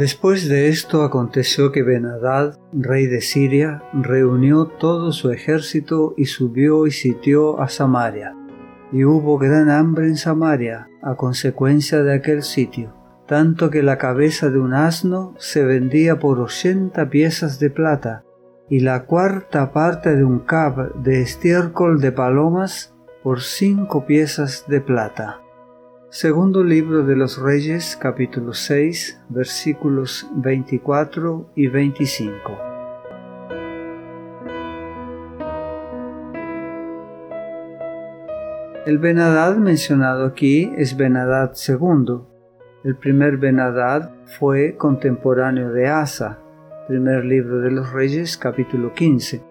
Después de esto aconteció que Benadad, rey de Siria, reunió todo su ejército y subió y sitió a Samaria. Y hubo gran hambre en Samaria a consecuencia de aquel sitio, tanto que la cabeza de un asno se vendía por ochenta piezas de plata, y la cuarta parte de un cab de estiércol de palomas por cinco piezas de plata. Segundo libro de los Reyes, capítulo 6, versículos 24 y 25. El Benadad mencionado aquí es Benadad II. El primer Benadad fue contemporáneo de Asa, primer libro de los Reyes, capítulo 15.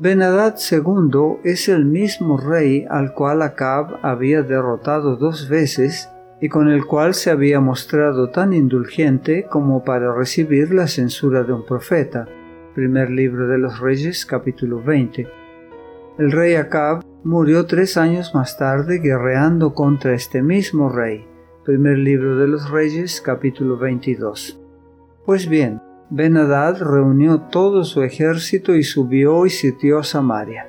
Benadad II es el mismo rey al cual Acab había derrotado dos veces y con el cual se había mostrado tan indulgente como para recibir la censura de un profeta. Primer libro de los Reyes capítulo 20. El rey Acab murió tres años más tarde guerreando contra este mismo rey. Primer libro de los Reyes capítulo 22. Pues bien, Benadad reunió todo su ejército y subió y sitió Samaria.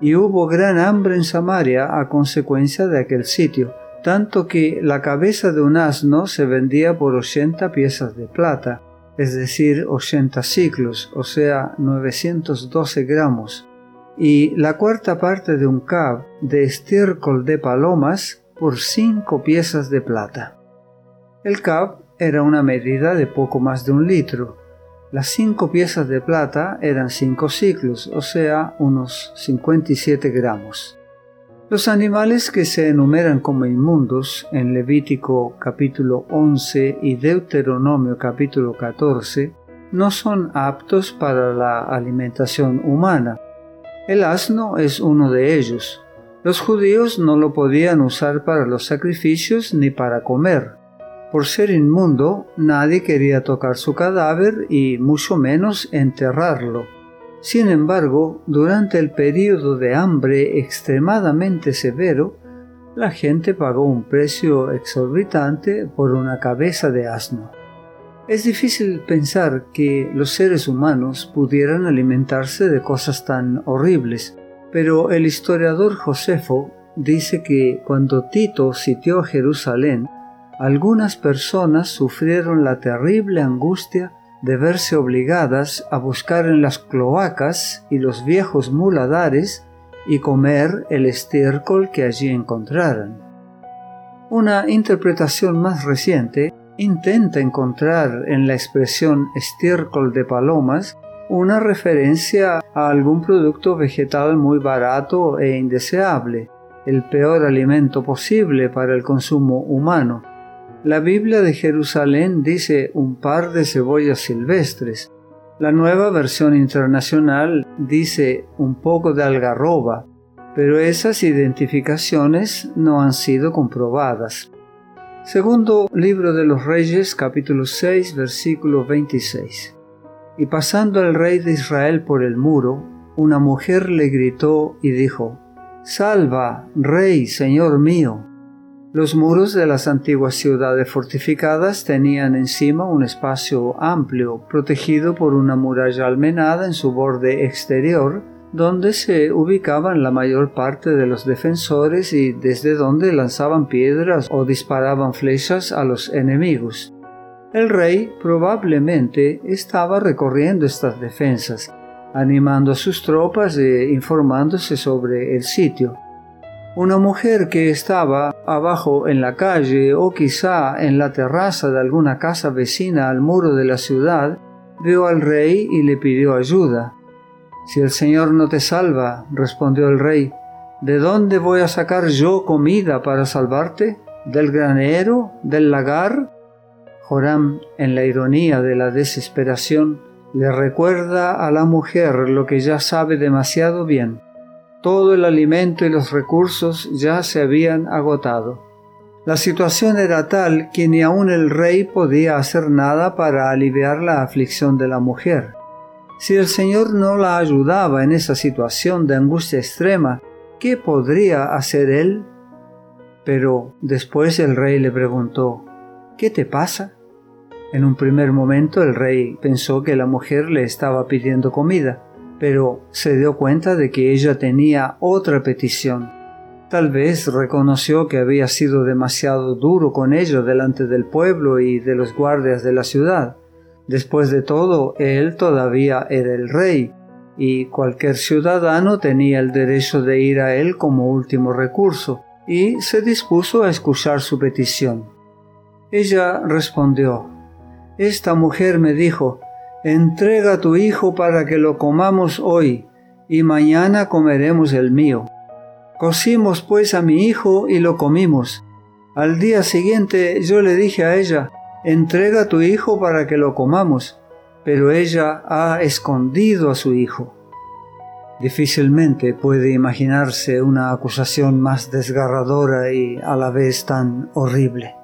Y hubo gran hambre en Samaria a consecuencia de aquel sitio, tanto que la cabeza de un asno se vendía por ochenta piezas de plata, es decir, ochenta ciclos, o sea, 912 gramos, y la cuarta parte de un cab de estiércol de palomas por cinco piezas de plata. El cab era una medida de poco más de un litro, las cinco piezas de plata eran cinco ciclos, o sea, unos 57 gramos. Los animales que se enumeran como inmundos en Levítico capítulo 11 y Deuteronomio capítulo 14 no son aptos para la alimentación humana. El asno es uno de ellos. Los judíos no lo podían usar para los sacrificios ni para comer. Por ser inmundo, nadie quería tocar su cadáver y mucho menos enterrarlo. Sin embargo, durante el período de hambre extremadamente severo, la gente pagó un precio exorbitante por una cabeza de asno. Es difícil pensar que los seres humanos pudieran alimentarse de cosas tan horribles, pero el historiador Josefo dice que cuando Tito sitió Jerusalén, algunas personas sufrieron la terrible angustia de verse obligadas a buscar en las cloacas y los viejos muladares y comer el estiércol que allí encontraran. Una interpretación más reciente intenta encontrar en la expresión estiércol de palomas una referencia a algún producto vegetal muy barato e indeseable, el peor alimento posible para el consumo humano, la Biblia de Jerusalén dice un par de cebollas silvestres. La nueva versión internacional dice un poco de algarroba, pero esas identificaciones no han sido comprobadas. Segundo libro de los Reyes, capítulo 6, versículo 26. Y pasando el rey de Israel por el muro, una mujer le gritó y dijo, Salva, rey, señor mío. Los muros de las antiguas ciudades fortificadas tenían encima un espacio amplio, protegido por una muralla almenada en su borde exterior, donde se ubicaban la mayor parte de los defensores y desde donde lanzaban piedras o disparaban flechas a los enemigos. El rey probablemente estaba recorriendo estas defensas, animando a sus tropas e informándose sobre el sitio. Una mujer que estaba abajo en la calle o quizá en la terraza de alguna casa vecina al muro de la ciudad, vio al rey y le pidió ayuda. Si el Señor no te salva, respondió el rey, ¿de dónde voy a sacar yo comida para salvarte? ¿Del granero? ¿Del lagar? Joram, en la ironía de la desesperación, le recuerda a la mujer lo que ya sabe demasiado bien todo el alimento y los recursos ya se habían agotado. La situación era tal que ni aun el rey podía hacer nada para aliviar la aflicción de la mujer. Si el Señor no la ayudaba en esa situación de angustia extrema, ¿qué podría hacer él? Pero después el rey le preguntó, ¿qué te pasa? En un primer momento el rey pensó que la mujer le estaba pidiendo comida, pero se dio cuenta de que ella tenía otra petición. Tal vez reconoció que había sido demasiado duro con ella delante del pueblo y de los guardias de la ciudad. Después de todo, él todavía era el rey, y cualquier ciudadano tenía el derecho de ir a él como último recurso, y se dispuso a escuchar su petición. Ella respondió, Esta mujer me dijo, Entrega tu hijo para que lo comamos hoy, y mañana comeremos el mío. Cocimos pues a mi hijo y lo comimos. Al día siguiente yo le dije a ella, Entrega tu hijo para que lo comamos, pero ella ha escondido a su hijo. Difícilmente puede imaginarse una acusación más desgarradora y a la vez tan horrible.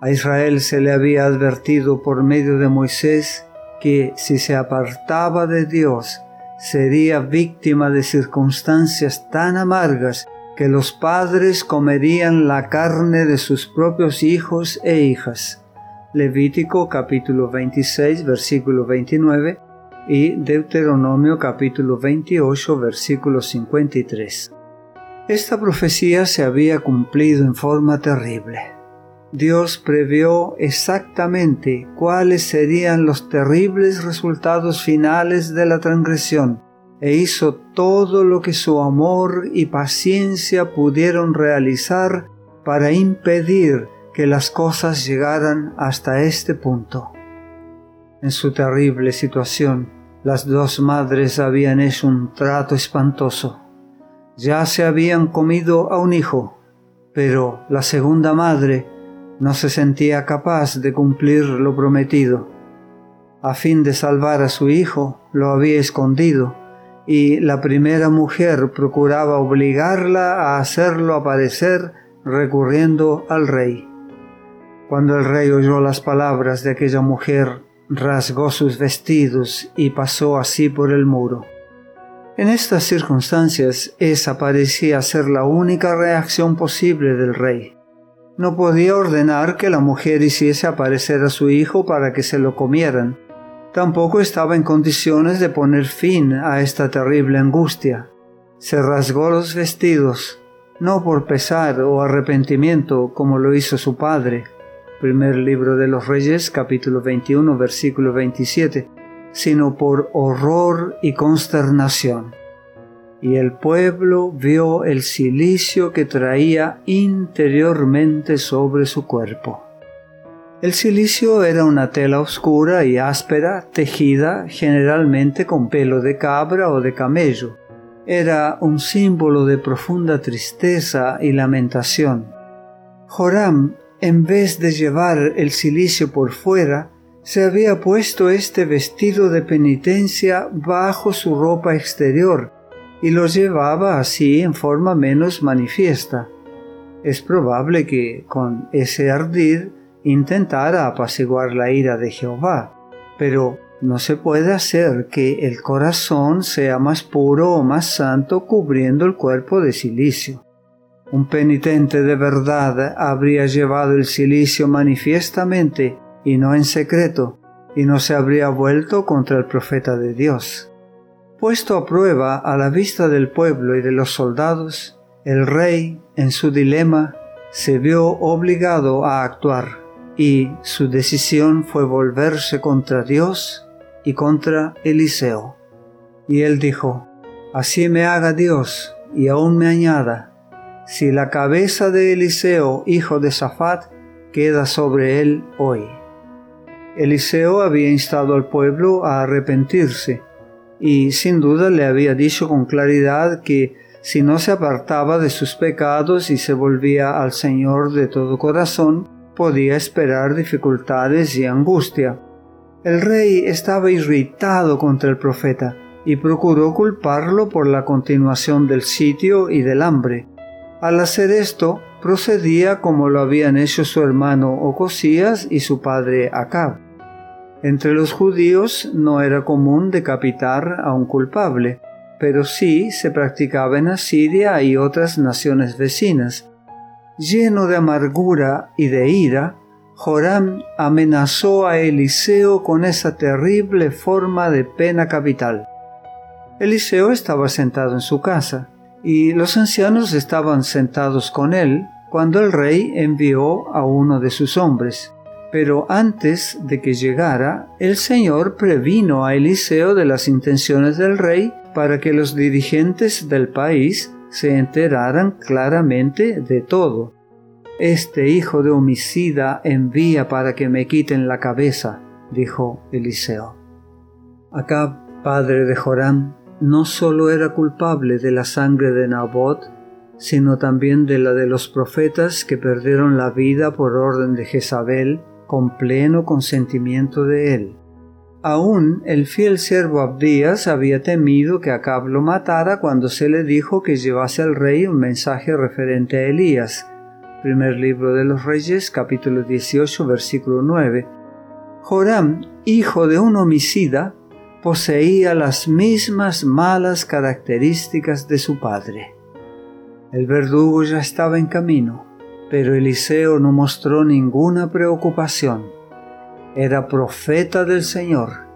A Israel se le había advertido por medio de Moisés que si se apartaba de Dios sería víctima de circunstancias tan amargas que los padres comerían la carne de sus propios hijos e hijas. Levítico capítulo 26 versículo 29 y Deuteronomio capítulo 28 versículo 53. Esta profecía se había cumplido en forma terrible. Dios previó exactamente cuáles serían los terribles resultados finales de la transgresión e hizo todo lo que su amor y paciencia pudieron realizar para impedir que las cosas llegaran hasta este punto. En su terrible situación, las dos madres habían hecho un trato espantoso. Ya se habían comido a un hijo, pero la segunda madre no se sentía capaz de cumplir lo prometido. A fin de salvar a su hijo, lo había escondido, y la primera mujer procuraba obligarla a hacerlo aparecer recurriendo al rey. Cuando el rey oyó las palabras de aquella mujer, rasgó sus vestidos y pasó así por el muro. En estas circunstancias, esa parecía ser la única reacción posible del rey. No podía ordenar que la mujer hiciese aparecer a su hijo para que se lo comieran. Tampoco estaba en condiciones de poner fin a esta terrible angustia. Se rasgó los vestidos, no por pesar o arrepentimiento como lo hizo su padre, primer libro de los Reyes, capítulo 21, versículo 27, sino por horror y consternación. Y el pueblo vio el silicio que traía interiormente sobre su cuerpo. El silicio era una tela oscura y áspera, tejida generalmente con pelo de cabra o de camello. Era un símbolo de profunda tristeza y lamentación. Joram en vez de llevar el cilicio por fuera, se había puesto este vestido de penitencia bajo su ropa exterior y lo llevaba así en forma menos manifiesta. Es probable que con ese ardid intentara apaciguar la ira de Jehová, pero no se puede hacer que el corazón sea más puro o más santo cubriendo el cuerpo de silicio. Un penitente de verdad habría llevado el silicio manifiestamente y no en secreto, y no se habría vuelto contra el profeta de Dios. Puesto a prueba a la vista del pueblo y de los soldados, el rey, en su dilema, se vio obligado a actuar, y su decisión fue volverse contra Dios y contra Eliseo. Y él dijo, Así me haga Dios, y aún me añada, si la cabeza de Eliseo, hijo de Safat, queda sobre él hoy. Eliseo había instado al pueblo a arrepentirse y sin duda le había dicho con claridad que si no se apartaba de sus pecados y se volvía al Señor de todo corazón, podía esperar dificultades y angustia. El rey estaba irritado contra el profeta y procuró culparlo por la continuación del sitio y del hambre. Al hacer esto, procedía como lo habían hecho su hermano Ocosías y su padre Acab. Entre los judíos no era común decapitar a un culpable, pero sí se practicaba en Asiria y otras naciones vecinas. Lleno de amargura y de ira, Joram amenazó a Eliseo con esa terrible forma de pena capital. Eliseo estaba sentado en su casa, y los ancianos estaban sentados con él cuando el rey envió a uno de sus hombres. Pero antes de que llegara, el Señor previno a Eliseo de las intenciones del rey para que los dirigentes del país se enteraran claramente de todo. Este hijo de homicida envía para que me quiten la cabeza, dijo Eliseo. Acá, padre de Joram, no solo era culpable de la sangre de Nabot, sino también de la de los profetas que perdieron la vida por orden de Jezabel con pleno consentimiento de él. Aún el fiel siervo Abdías había temido que Acab lo matara cuando se le dijo que llevase al rey un mensaje referente a Elías. Primer libro de los Reyes, capítulo 18, versículo 9. Joram, hijo de un homicida, poseía las mismas malas características de su padre. El verdugo ya estaba en camino, pero Eliseo no mostró ninguna preocupación. Era profeta del Señor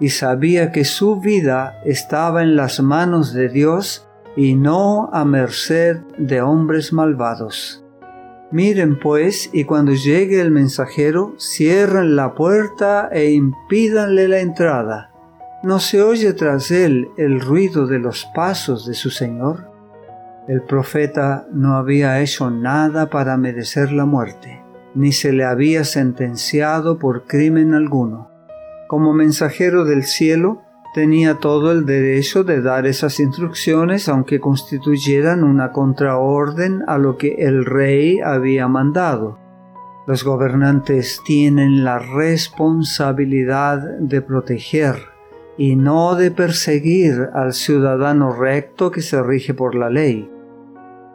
y sabía que su vida estaba en las manos de Dios y no a merced de hombres malvados. Miren pues, y cuando llegue el mensajero, cierren la puerta e impídanle la entrada ¿No se oye tras él el ruido de los pasos de su Señor? El profeta no había hecho nada para merecer la muerte, ni se le había sentenciado por crimen alguno. Como mensajero del cielo, tenía todo el derecho de dar esas instrucciones aunque constituyeran una contraorden a lo que el rey había mandado. Los gobernantes tienen la responsabilidad de proteger y no de perseguir al ciudadano recto que se rige por la ley.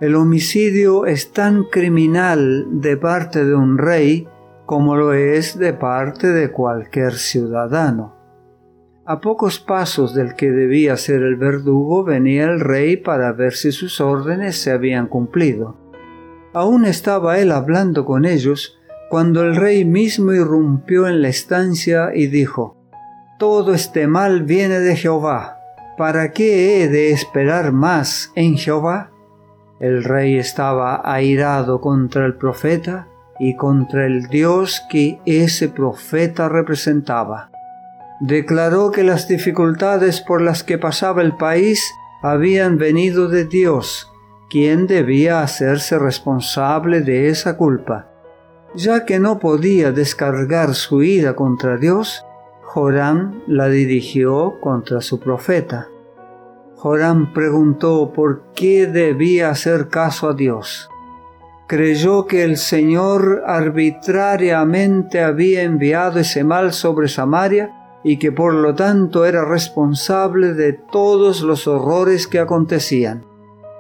El homicidio es tan criminal de parte de un rey como lo es de parte de cualquier ciudadano. A pocos pasos del que debía ser el verdugo venía el rey para ver si sus órdenes se habían cumplido. Aún estaba él hablando con ellos cuando el rey mismo irrumpió en la estancia y dijo, todo este mal viene de Jehová. ¿Para qué he de esperar más en Jehová? El rey estaba airado contra el profeta y contra el Dios que ese profeta representaba. Declaró que las dificultades por las que pasaba el país habían venido de Dios, quien debía hacerse responsable de esa culpa. Ya que no podía descargar su ira contra Dios, Joram la dirigió contra su profeta. Joram preguntó por qué debía hacer caso a Dios. Creyó que el Señor arbitrariamente había enviado ese mal sobre Samaria y que por lo tanto era responsable de todos los horrores que acontecían.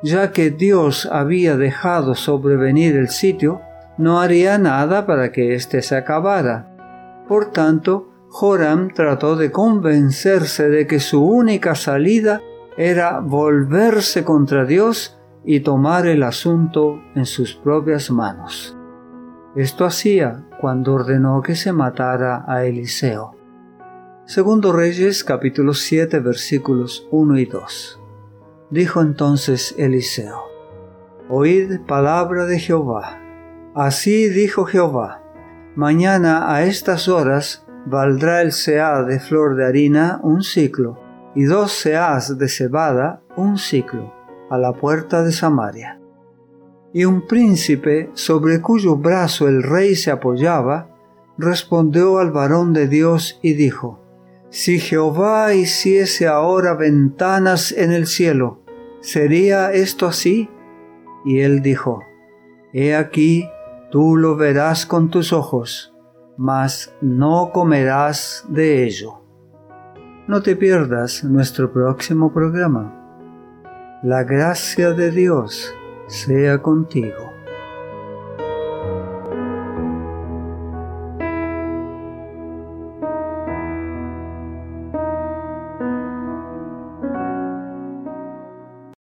Ya que Dios había dejado sobrevenir el sitio, no haría nada para que éste se acabara. Por tanto, Joram trató de convencerse de que su única salida era volverse contra Dios y tomar el asunto en sus propias manos. Esto hacía cuando ordenó que se matara a Eliseo. Segundo Reyes capítulo 7 versículos 1 y 2. Dijo entonces Eliseo, Oíd palabra de Jehová. Así dijo Jehová, mañana a estas horas valdrá el seá de flor de harina un ciclo, y dos seás de cebada un ciclo, a la puerta de Samaria. Y un príncipe, sobre cuyo brazo el rey se apoyaba, respondió al varón de Dios y dijo, Si Jehová hiciese ahora ventanas en el cielo, ¿sería esto así? Y él dijo, He aquí, tú lo verás con tus ojos mas no comerás de ello. No te pierdas nuestro próximo programa. La gracia de Dios sea contigo.